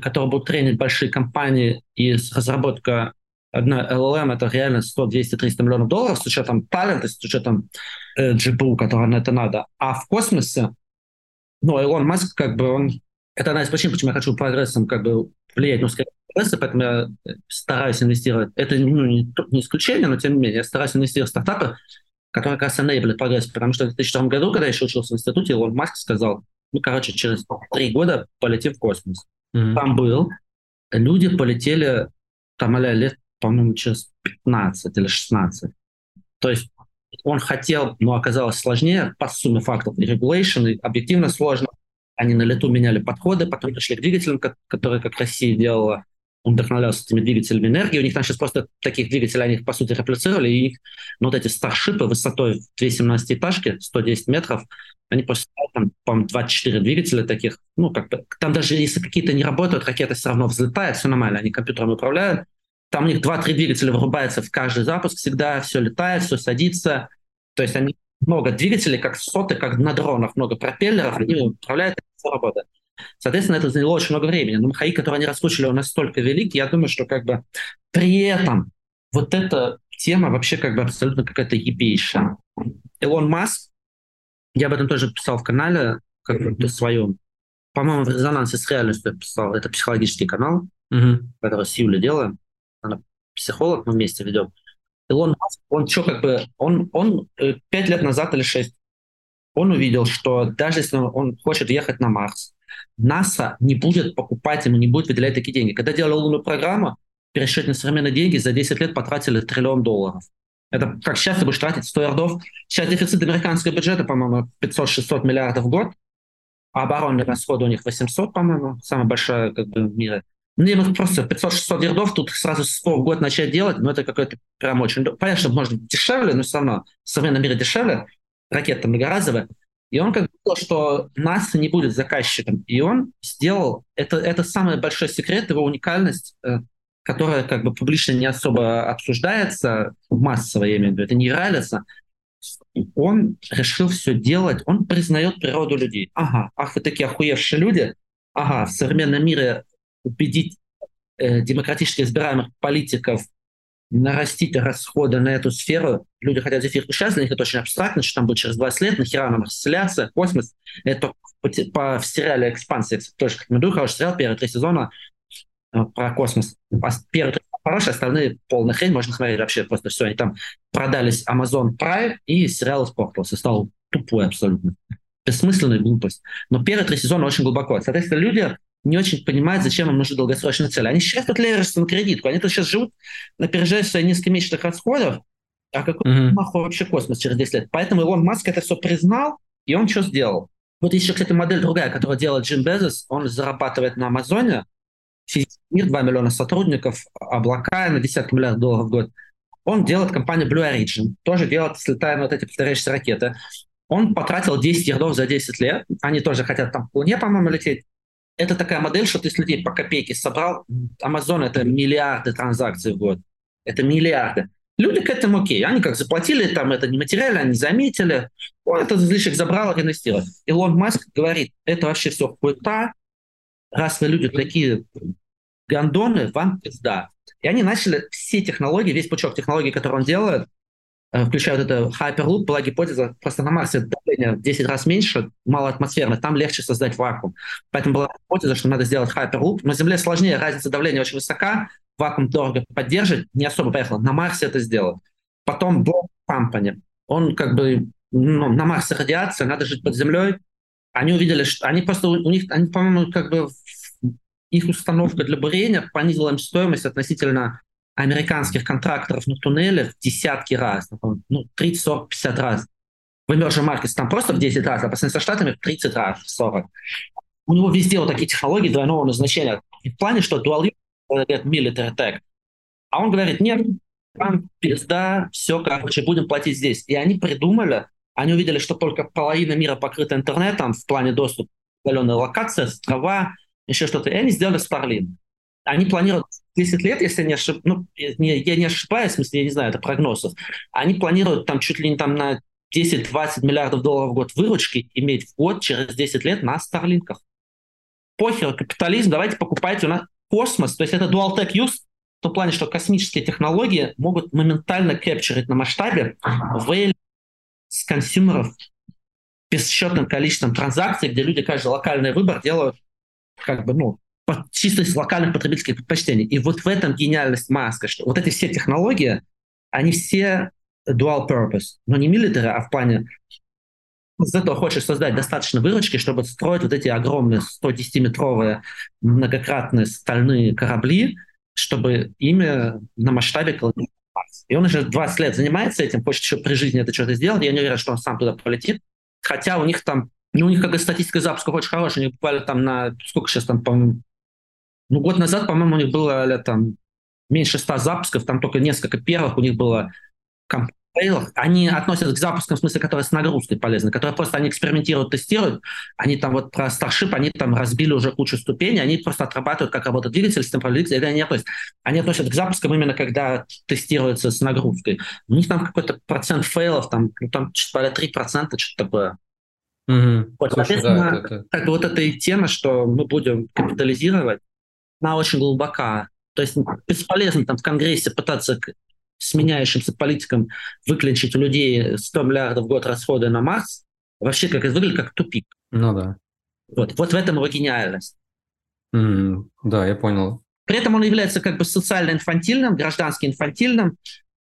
B: которые будут тренить большие компании, и разработка одна LLM это реально 100, 200, 300 миллионов долларов с учетом талента, с учетом э, GPU, который на это надо. А в космосе, ну, Илон Маск, как бы он... Это одна из причин, почему я хочу прогрессом как бы влиять на ускорение прогресса, поэтому я стараюсь инвестировать. Это ну, не, не исключение, но тем не менее, я стараюсь инвестировать в стартапы, которые как раз enable прогресс. Потому что в 2002 году, когда я еще учился в институте, Илон Маск сказал, ну, короче, через три года полетим в космос mm-hmm. там был, люди полетели там а лет, по-моему, через 15 или 16. То есть он хотел, но оказалось сложнее по сумме фактов и объективно сложно. Они на лету меняли подходы, потом пришли к двигателям, которые, как Россия делала, он вдохновлялся этими двигателями энергии. У них там сейчас просто таких двигателей, они их, по сути, реплицировали, и их, ну, вот эти старшипы высотой в 2 17-этажки, 110 метров, они просто, там, по 24 двигателя таких, ну, как бы, там даже если какие-то не работают, ракета все равно взлетает, все нормально, они компьютером управляют. Там у них 2-3 двигателя вырубаются в каждый запуск всегда, все летает, все садится. То есть они много двигателей, как соты, как на дронах, много пропеллеров, они управляют, все работает. Соответственно, это заняло очень много времени. Но махаи, которые они раскручивали, он настолько велик, я думаю, что как бы при этом вот эта тема вообще как бы абсолютно какая-то ебейшая. Илон Маск, я об этом тоже писал в канале, как бы своем, по-моему, в резонансе с реальностью я писал, это психологический канал,
A: mm-hmm.
B: который с Юлей делаем, она психолог, мы вместе ведем. Илон Маск, он что как бы, он, он э, пять лет назад или шесть, он увидел, что даже если он хочет ехать на Марс, НАСА не будет покупать ему, не будет выделять такие деньги. Когда делали лунную программу, пересчет на современные деньги, за 10 лет потратили триллион долларов. Это как сейчас ты будешь тратить 100 ярдов. Сейчас дефицит американского бюджета, по-моему, 500-600 миллиардов в год, а оборонные расходы у них 800, по-моему, самая большая как бы в мире. Ну, ему просто 500-600 ярдов тут сразу 100 в год начать делать, но это какой-то прям очень... Понятно, что может дешевле, но все равно в современном мире дешевле, ракета многоразовая. И он как сказал, что НАСА не будет заказчиком. И он сделал... Это, это самый большой секрет, его уникальность, э, которая как бы публично не особо обсуждается, массово, я имею в виду, это не реалится. Он решил все делать, он признает природу людей. Ага, ах, вы такие охуевшие люди. Ага, в современном мире убедить э, демократически избираемых политиков нарастить расходы на эту сферу. Люди хотят эфир сейчас, для них это очень абстрактно, что там будет через 20 лет, нахера нам расселяться, космос. Это по, по, в сериале «Экспансия», тоже рекомендую, хороший сериал, первые три сезона э, про космос. Первый хороший, остальные полная хрень, можно смотреть вообще просто все. Они там продались Amazon Prime, и сериал испортился, стал тупой абсолютно. Бессмысленная глупость. Но первые три сезона очень глубоко. Соответственно, люди не очень понимают, зачем им нужны долгосрочные цели. Они сейчас тут лежат на кредитку, они тут сейчас живут на опережая свои низкомесячных расходов, а какой mm-hmm. нахуй вообще космос через 10 лет? Поэтому Илон Маск это все признал, и он что сделал? Вот еще, кстати, модель другая, которую делает Джим Безос, он зарабатывает на Амазоне, мир, 2 миллиона сотрудников, облака на десятки миллиардов долларов в год. Он делает компанию Blue Origin, тоже делает, слетая на вот эти повторяющиеся ракеты. Он потратил 10 ярдов за 10 лет, они тоже хотят там к Луне, по-моему, лететь это такая модель, что ты с людей по копейке собрал. Amazon — это миллиарды транзакций в год. Это миллиарды. Люди к этому окей. Они как заплатили, там это не материально, они заметили. Он этот излишек забрал, инвестировал. Илон Маск говорит, это вообще все хуета. Раз вы люди такие гандоны, вам пизда. И они начали все технологии, весь пучок технологий, которые он делает, Э, включают это Hyperloop, была гипотеза, просто на Марсе давление в 10 раз меньше, мало атмосферно, там легче создать вакуум. Поэтому была гипотеза, что надо сделать Hyperloop. На Земле сложнее, разница давления очень высока, вакуум дорого поддерживать, не особо поехало. На Марсе это сделал. Потом Bob Company, он как бы, ну, на Марсе радиация, надо жить под землей. Они увидели, что они просто, у них, они, по-моему, как бы их установка для бурения понизила им стоимость относительно американских контракторов на туннелях в десятки раз, ну, 30, 40, 50 раз. В Emerging Markets там просто в 10 раз, а по сравнению со Штатами в 30 раз, в 40. У него везде вот такие технологии двойного назначения. В плане, что dual говорит military tech. А он говорит, нет, там пизда, все, короче, будем платить здесь. И они придумали, они увидели, что только половина мира покрыта интернетом в плане доступа, удаленная локация, острова, еще что-то. И они сделали Starlink. Они планируют 10 лет, если я не ошиб... ну, я не ошибаюсь, в смысле, я не знаю, это прогнозов, они планируют там чуть ли не там на 10-20 миллиардов долларов в год выручки иметь в год через 10 лет на Старлинках. Похер, капитализм, давайте покупайте у нас космос, то есть это dual tech use, в том плане, что космические технологии могут моментально капчурить на масштабе value с консюмеров бесчетным количеством транзакций, где люди каждый локальный выбор делают как бы, ну, чисто локальных потребительских предпочтений. И вот в этом гениальность Маска, что вот эти все технологии, они все dual purpose, но не military, а в плане зато хочешь создать достаточно выручки, чтобы строить вот эти огромные 110-метровые многократные стальные корабли, чтобы ими на масштабе колонизировать И он уже 20 лет занимается этим, хочет еще при жизни это что-то сделать. Я не уверен, что он сам туда полетит. Хотя у них там, ну, у них как статистика запусков очень хорошая. У них буквально там на, сколько сейчас там, по ну, год назад, по-моему, у них было там меньше ста запусков, там только несколько первых у них было кампейлов. Они относятся к запускам, в смысле, которые с нагрузкой полезны, которые просто они экспериментируют, тестируют. Они там вот про Starship, они там разбили уже кучу ступеней, они просто отрабатывают, как работает двигатель, система двигателя, это они относятся. Они относятся к запускам именно когда тестируется с нагрузкой. У них там какой-то процент фейлов, там, ну, там что-то 3%, что-то такое. Угу. Вот, Слушай, соответственно, да, это, это... как бы вот эта тема, что мы будем капитализировать, она очень глубока. То есть бесполезно там в Конгрессе пытаться к сменяющимся политикам выклинчить у людей 100 миллиардов в год расходы на Марс. Вообще как это выглядит как тупик.
A: Ну да.
B: Вот, вот в этом его гениальность.
A: Mm, да, я понял.
B: При этом он является как бы социально-инфантильным, граждански-инфантильным.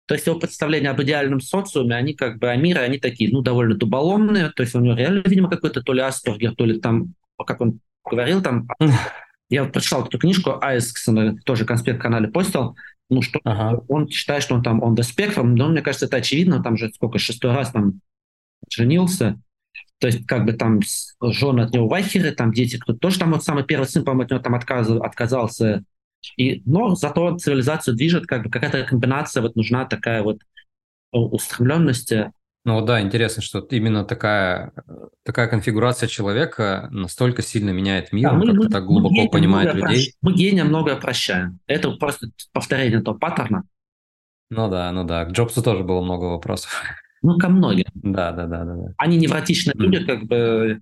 B: То есть его представления об идеальном социуме, они как бы о мире, они такие, ну, довольно дуболомные. То есть у него реально, видимо, какой-то то ли Аспергер, то ли там, как он говорил, там Я вот прочитал эту книжку Айсксона, тоже конспект в канале постил, ну, что ага. он считает, что он там on the spectrum, но мне кажется, это очевидно, там же сколько, шестой раз там женился, то есть как бы там жены от него вайхеры, там дети, кто тоже там вот самый первый сын, по-моему, от него там отказал, отказался, И, но зато цивилизацию движет как бы какая-то комбинация, вот нужна такая вот устремленности.
A: Ну да, интересно, что именно такая, такая конфигурация человека настолько сильно меняет мир, да, мы, как-то так глубоко мы понимает людей.
B: Прощ... Мы гения многое прощаем. Это просто повторение этого паттерна.
A: Ну да, ну да. К Джобсу тоже было много вопросов.
B: Ну, ко многим.
A: Да, да, да, да. да.
B: Они невротичные mm. люди, как бы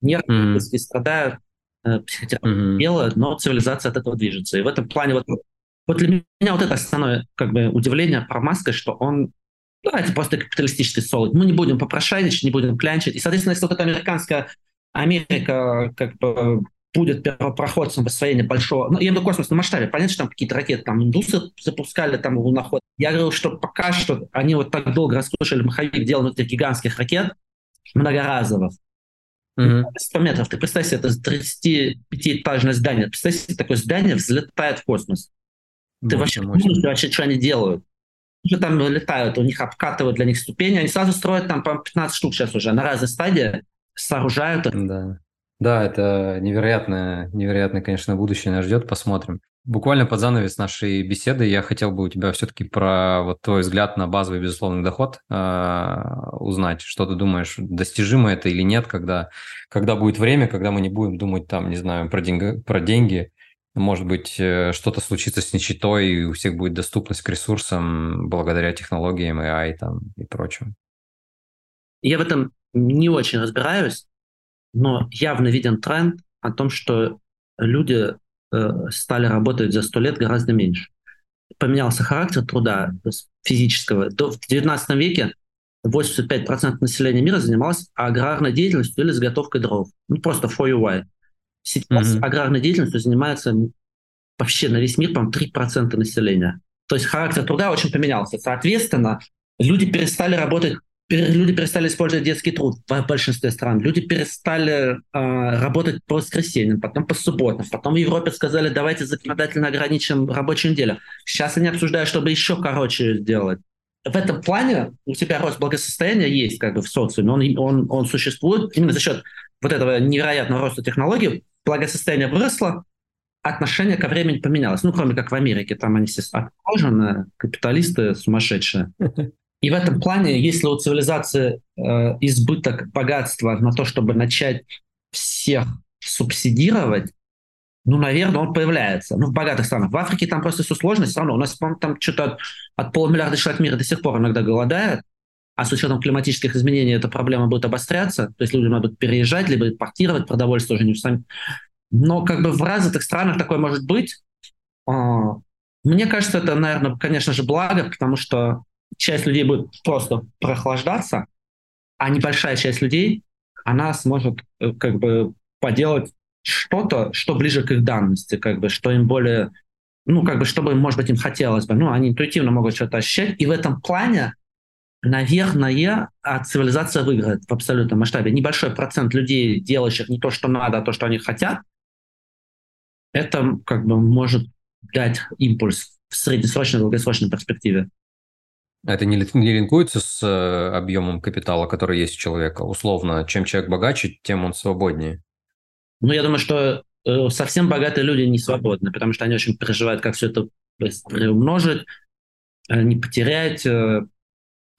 B: нервные, mm. страдают, э, психотерапия mm. делают, но цивилизация от этого движется. И в этом плане вот, вот для меня вот это основное как бы удивление про Маска, что он давайте просто капиталистический солод. Мы не будем попрошайничать, не будем клянчить. И, соответственно, если вот эта американская Америка как бы будет первопроходцем в освоении большого, ну, я имею в виду космосном масштабе, понятно, что там какие-то ракеты, там индусы запускали, там луноход. Я говорю, что пока что они вот так долго раскручивали маховик, делали этих гигантских ракет, многоразовых. Mm-hmm. 100 метров. Ты представь себе, это 35-этажное здание. Представь себе, такое здание взлетает в космос. Ты вообще не вообще, что они делают уже там летают, у них обкатывают для них ступени, они сразу строят там по 15 штук сейчас уже на разной стадии, сооружают.
A: Да. Да, это невероятное, невероятное, конечно, будущее нас ждет, посмотрим. Буквально под занавес нашей беседы я хотел бы у тебя все-таки про вот твой взгляд на базовый безусловный доход э, узнать. Что ты думаешь, достижимо это или нет, когда, когда будет время, когда мы не будем думать там, не знаю, про, деньги, про деньги, может быть, э, что-то случится с нищетой, и у всех будет доступность к ресурсам благодаря технологиям AI там, и прочему.
B: Я в этом не очень разбираюсь, но явно виден тренд о том, что люди э, стали работать за сто лет гораздо меньше. Поменялся характер труда физического. До, в XIX веке 85% населения мира занималось аграрной деятельностью или заготовкой дров. Ну, просто for you why. Сейчас mm-hmm. аграрной деятельностью занимается вообще на весь мир, по-моему, 3% населения. То есть характер труда очень поменялся. Соответственно, люди перестали работать, люди перестали использовать детский труд в большинстве стран. Люди перестали э, работать по воскресеньям, потом по субботам. Потом в Европе сказали, давайте законодательно ограничим рабочую неделю. Сейчас они обсуждают, чтобы еще короче сделать. В этом плане у тебя рост благосостояния есть как бы в социуме. Он, он, он существует именно за счет вот этого невероятного роста технологий благосостояние выросло, отношение ко времени поменялось. Ну, кроме как в Америке, там они все отложены, капиталисты сумасшедшие. И в этом плане, если у цивилизации э, избыток богатства на то, чтобы начать всех субсидировать, ну, наверное, он появляется. Ну, в богатых странах. В Африке там просто все сложно, все равно. У нас, по там что-то от, от полумиллиарда человек мира до сих пор иногда голодает, а с учетом климатических изменений эта проблема будет обостряться, то есть люди будут переезжать, либо импортировать продовольствие уже не сами. Но как бы в развитых странах такое может быть. А, мне кажется, это, наверное, конечно же, благо, потому что часть людей будет просто прохлаждаться, а небольшая часть людей, она сможет э, как бы поделать что-то, что ближе к их данности, как бы, что им более, ну, как бы, чтобы, может быть, им хотелось бы. Ну, они интуитивно могут что-то ощущать. И в этом плане наверное, а цивилизация выиграет в абсолютном масштабе. Небольшой процент людей, делающих не то, что надо, а то, что они хотят, это как бы может дать импульс в среднесрочной, долгосрочной перспективе.
A: Это не, не линкуется с э, объемом капитала, который есть у человека? Условно, чем человек богаче, тем он свободнее.
B: Ну, я думаю, что э, совсем богатые люди не свободны, потому что они очень переживают, как все это приумножить, э, не потерять, э,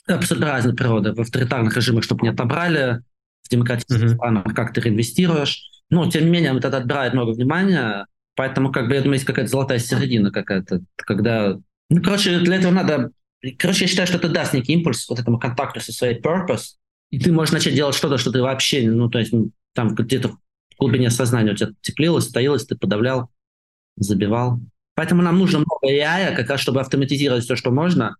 B: абсолютно разная природа. В авторитарных режимах, чтобы не отобрали, в демократических mm-hmm. странах как ты реинвестируешь. Но, тем не менее, это отбирает много внимания, поэтому, как бы, я думаю, есть какая-то золотая середина какая-то, когда... Ну, короче, для этого надо... Короче, я считаю, что это даст некий импульс вот этому контакту со своей purpose, и ты можешь начать делать что-то, что ты вообще, ну, то есть там где-то в глубине сознания у тебя теплилось, стоилось, ты подавлял, забивал. Поэтому нам нужно много AI, как раз чтобы автоматизировать все, что можно,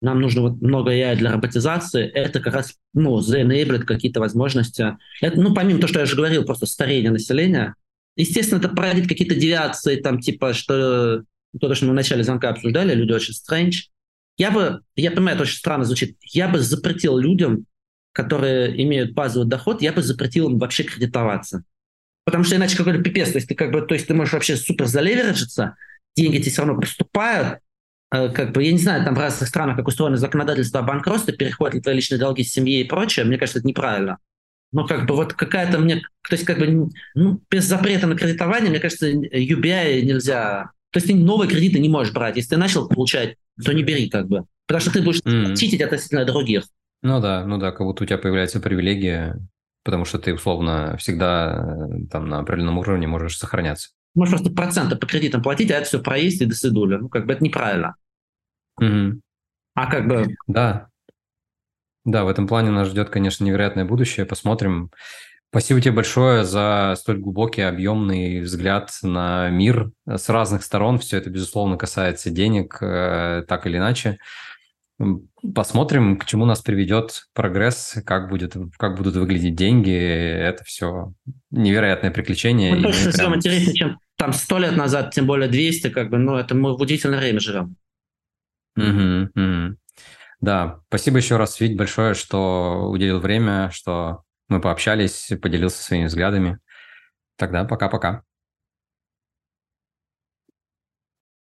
B: нам нужно вот много AI для роботизации, это как раз, ну, заенейблит какие-то возможности. Это, ну, помимо того, что я уже говорил, просто старение населения, естественно, это породит какие-то девиации, там, типа, что то, что мы в начале звонка обсуждали, люди очень strange. Я бы, я понимаю, это очень странно звучит, я бы запретил людям, которые имеют базовый доход, я бы запретил им вообще кредитоваться. Потому что иначе какой-то пипец, то есть ты как бы, то есть ты можешь вообще супер залевериджиться, деньги тебе все равно поступают, как бы, я не знаю, там в разных странах, как устроено законодательство о банкротстве, переходят ли твои личные долги с семьи и прочее, мне кажется, это неправильно. Но как бы вот какая-то мне, то есть как бы ну, без запрета на кредитование, мне кажется, UBI нельзя То есть ты новые кредиты не можешь брать. Если ты начал получать, то не бери как бы. Потому что ты будешь
A: Мгм.
B: читить относительно других.
A: Ну да, ну да, как будто у тебя появляется привилегия, потому что ты условно всегда э, там на определенном уровне можешь сохраняться.
B: Можешь просто проценты по кредитам платить, а это все проесть и до свидули. Ну, как бы это неправильно.
A: Мгм.
B: А как бы
A: Да. Да, в этом плане нас ждет, конечно, невероятное будущее. Посмотрим. Спасибо тебе большое за столь глубокий, объемный взгляд на мир с разных сторон. Все это, безусловно, касается денег, э, так или иначе. Посмотрим, к чему нас приведет прогресс, как, будет, как будут выглядеть деньги. Это все невероятное приключение.
B: мы точно
A: прям-
B: интереснее, чем там сто лет назад, тем более 200, как бы, ну, это мы в удивительное время живем.
A: Мгм, мгм. Да, спасибо еще раз, Вить, большое, что уделил время, что мы пообщались, поделился своими взглядами. Тогда пока-пока.